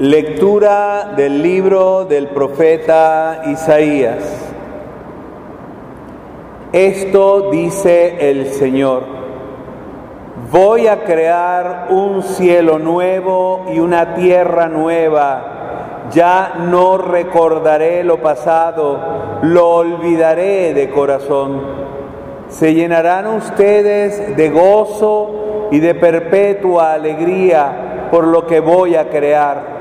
Lectura del libro del profeta Isaías. Esto dice el Señor. Voy a crear un cielo nuevo y una tierra nueva. Ya no recordaré lo pasado, lo olvidaré de corazón. Se llenarán ustedes de gozo y de perpetua alegría por lo que voy a crear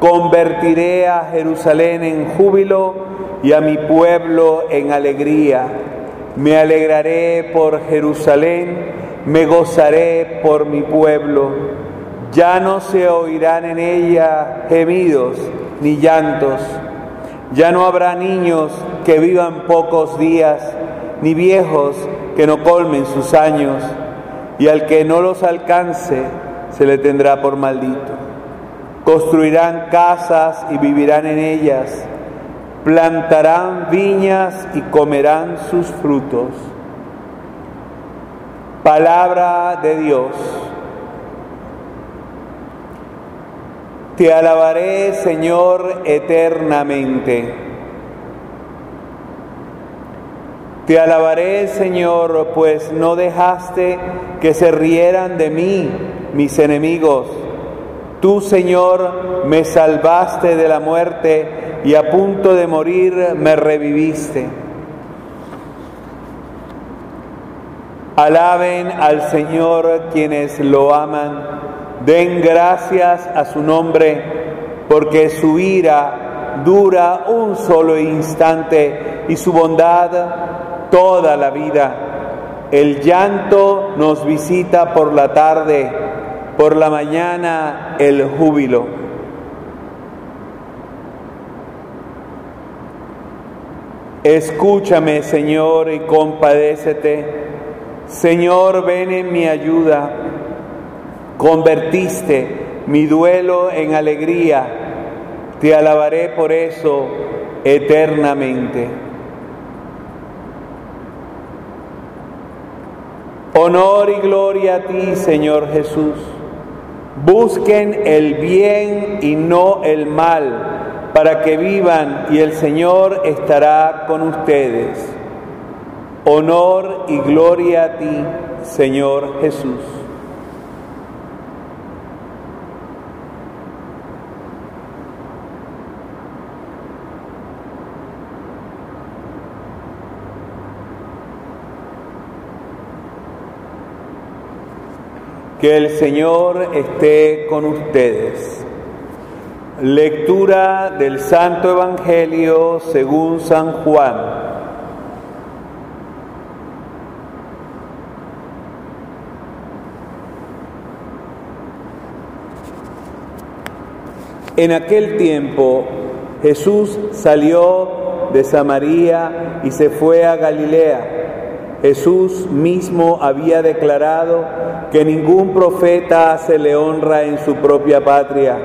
Convertiré a Jerusalén en júbilo y a mi pueblo en alegría. Me alegraré por Jerusalén, me gozaré por mi pueblo. Ya no se oirán en ella gemidos ni llantos. Ya no habrá niños que vivan pocos días, ni viejos que no colmen sus años, y al que no los alcance se le tendrá por maldito. Construirán casas y vivirán en ellas, plantarán viñas y comerán sus frutos. Palabra de Dios. Te alabaré, Señor, eternamente. Te alabaré, Señor, pues no dejaste que se rieran de mí mis enemigos Tú, Señor, me salvaste de la muerte y a punto de morir me reviviste. Alaben al Señor quienes lo aman, den gracias a su nombre, porque su ira dura un solo instante y su bondad toda la vida. El llanto nos visita por la tarde por la mañana el júbilo. Escúchame, Señor, y compadécete. Señor, ven en mi ayuda. Convertiste mi duelo en alegría. Te alabaré por eso eternamente. Honor y gloria a ti, Señor Jesús. Busquen el bien y no el mal, para que vivan y el Señor estará con ustedes. Honor y gloria a ti, Señor Jesús. Que el Señor esté con ustedes. Lectura del Santo Evangelio según San Juan. En aquel tiempo Jesús salió de Samaria y se fue a Galilea Jesús mismo había declarado que ningún profeta se le honra en su propia patria.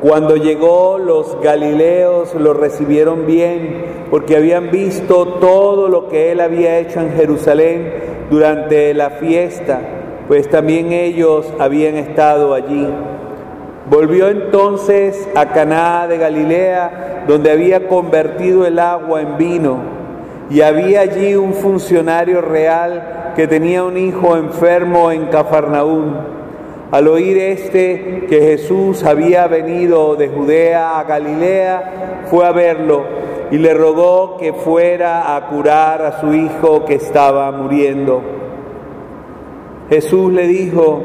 Cuando llegó los galileos lo recibieron bien porque habían visto todo lo que él había hecho en Jerusalén durante la fiesta, pues también ellos habían estado allí. Volvió entonces a Caná de Galilea, donde había convertido el agua en vino y había allí un funcionario real que tenía un hijo enfermo en Cafarnaún. Al oír este que Jesús había venido de Judea a Galilea, fue a verlo y le rogó que fuera a curar a su hijo que estaba muriendo. Jesús le dijo,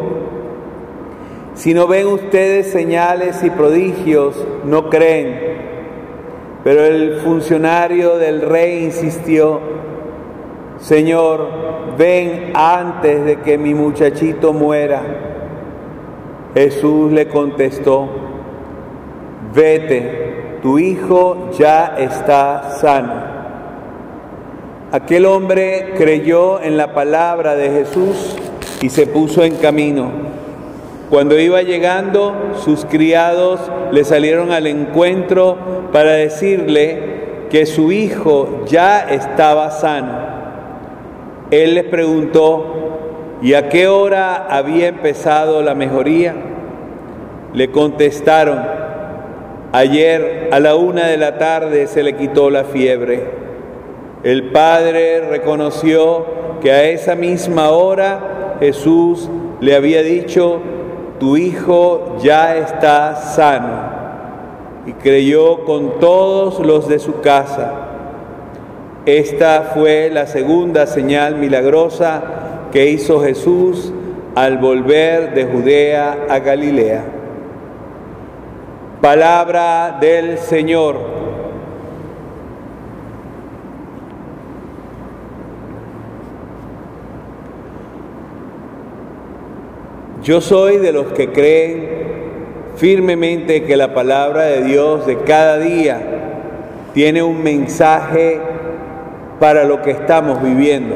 si no ven ustedes señales y prodigios, no creen. Pero el funcionario del rey insistió, Señor, ven antes de que mi muchachito muera. Jesús le contestó, vete, tu hijo ya está sano. Aquel hombre creyó en la palabra de Jesús y se puso en camino. Cuando iba llegando, sus criados le salieron al encuentro para decirle que su hijo ya estaba sano. Él les preguntó, ¿y a qué hora había empezado la mejoría? Le contestaron, ayer a la una de la tarde se le quitó la fiebre. El padre reconoció que a esa misma hora Jesús le había dicho, tu hijo ya está sano. Y creyó con todos los de su casa. Esta fue la segunda señal milagrosa que hizo Jesús al volver de Judea a Galilea. Palabra del Señor. Yo soy de los que creen firmemente que la palabra de Dios de cada día tiene un mensaje para lo que estamos viviendo.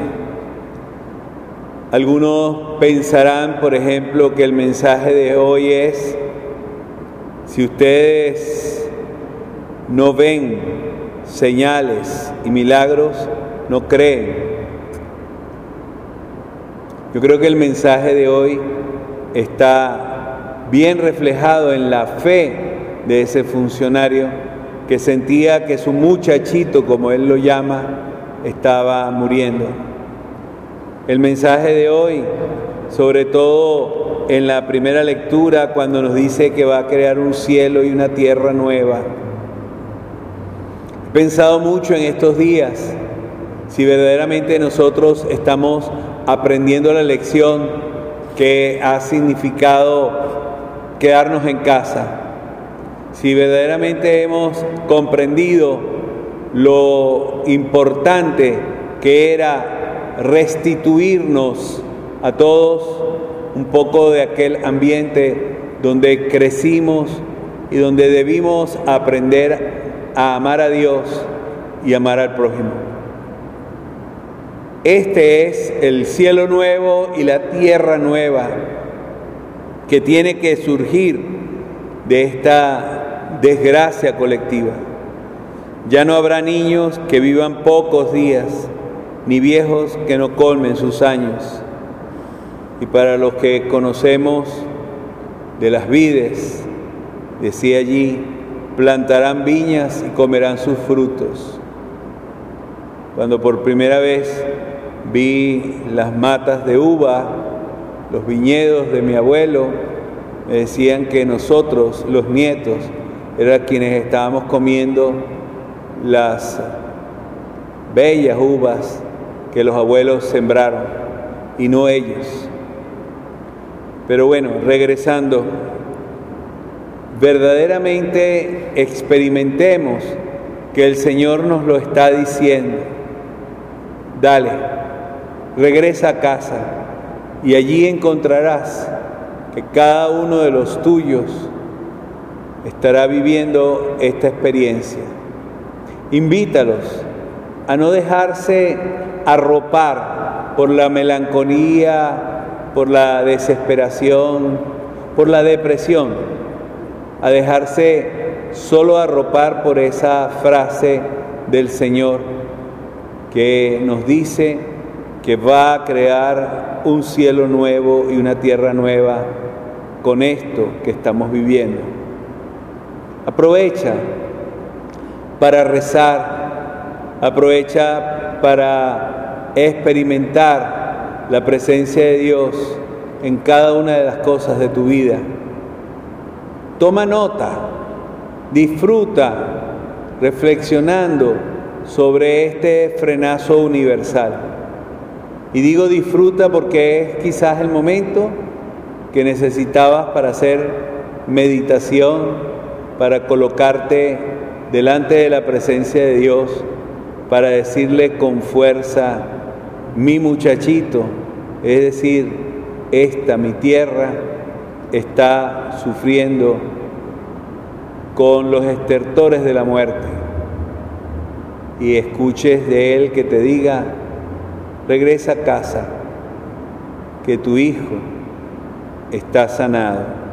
Algunos pensarán, por ejemplo, que el mensaje de hoy es, si ustedes no ven señales y milagros, no creen. Yo creo que el mensaje de hoy está bien reflejado en la fe de ese funcionario que sentía que su muchachito, como él lo llama, estaba muriendo. El mensaje de hoy, sobre todo en la primera lectura, cuando nos dice que va a crear un cielo y una tierra nueva. He pensado mucho en estos días si verdaderamente nosotros estamos aprendiendo la lección que ha significado quedarnos en casa, si verdaderamente hemos comprendido lo importante que era restituirnos a todos un poco de aquel ambiente donde crecimos y donde debimos aprender a amar a Dios y amar al prójimo. Este es el cielo nuevo y la tierra nueva que tiene que surgir de esta desgracia colectiva. Ya no habrá niños que vivan pocos días, ni viejos que no colmen sus años. Y para los que conocemos de las vides, decía allí, plantarán viñas y comerán sus frutos. Cuando por primera vez vi las matas de uva, los viñedos de mi abuelo, me decían que nosotros, los nietos, eran quienes estábamos comiendo las bellas uvas que los abuelos sembraron y no ellos. Pero bueno, regresando, verdaderamente experimentemos que el Señor nos lo está diciendo. Dale, regresa a casa y allí encontrarás que cada uno de los tuyos estará viviendo esta experiencia. Invítalos a no dejarse arropar por la melancolía, por la desesperación, por la depresión, a dejarse solo arropar por esa frase del Señor que nos dice que va a crear un cielo nuevo y una tierra nueva con esto que estamos viviendo. Aprovecha para rezar Aprovecha para experimentar la presencia de Dios en cada una de las cosas de tu vida. Toma nota, disfruta reflexionando sobre este frenazo universal. Y digo disfruta porque es quizás el momento que necesitabas para hacer meditación, para colocarte delante de la presencia de Dios para decirle con fuerza, mi muchachito, es decir, esta, mi tierra, está sufriendo con los estertores de la muerte. Y escuches de él que te diga, regresa a casa, que tu hijo está sanado.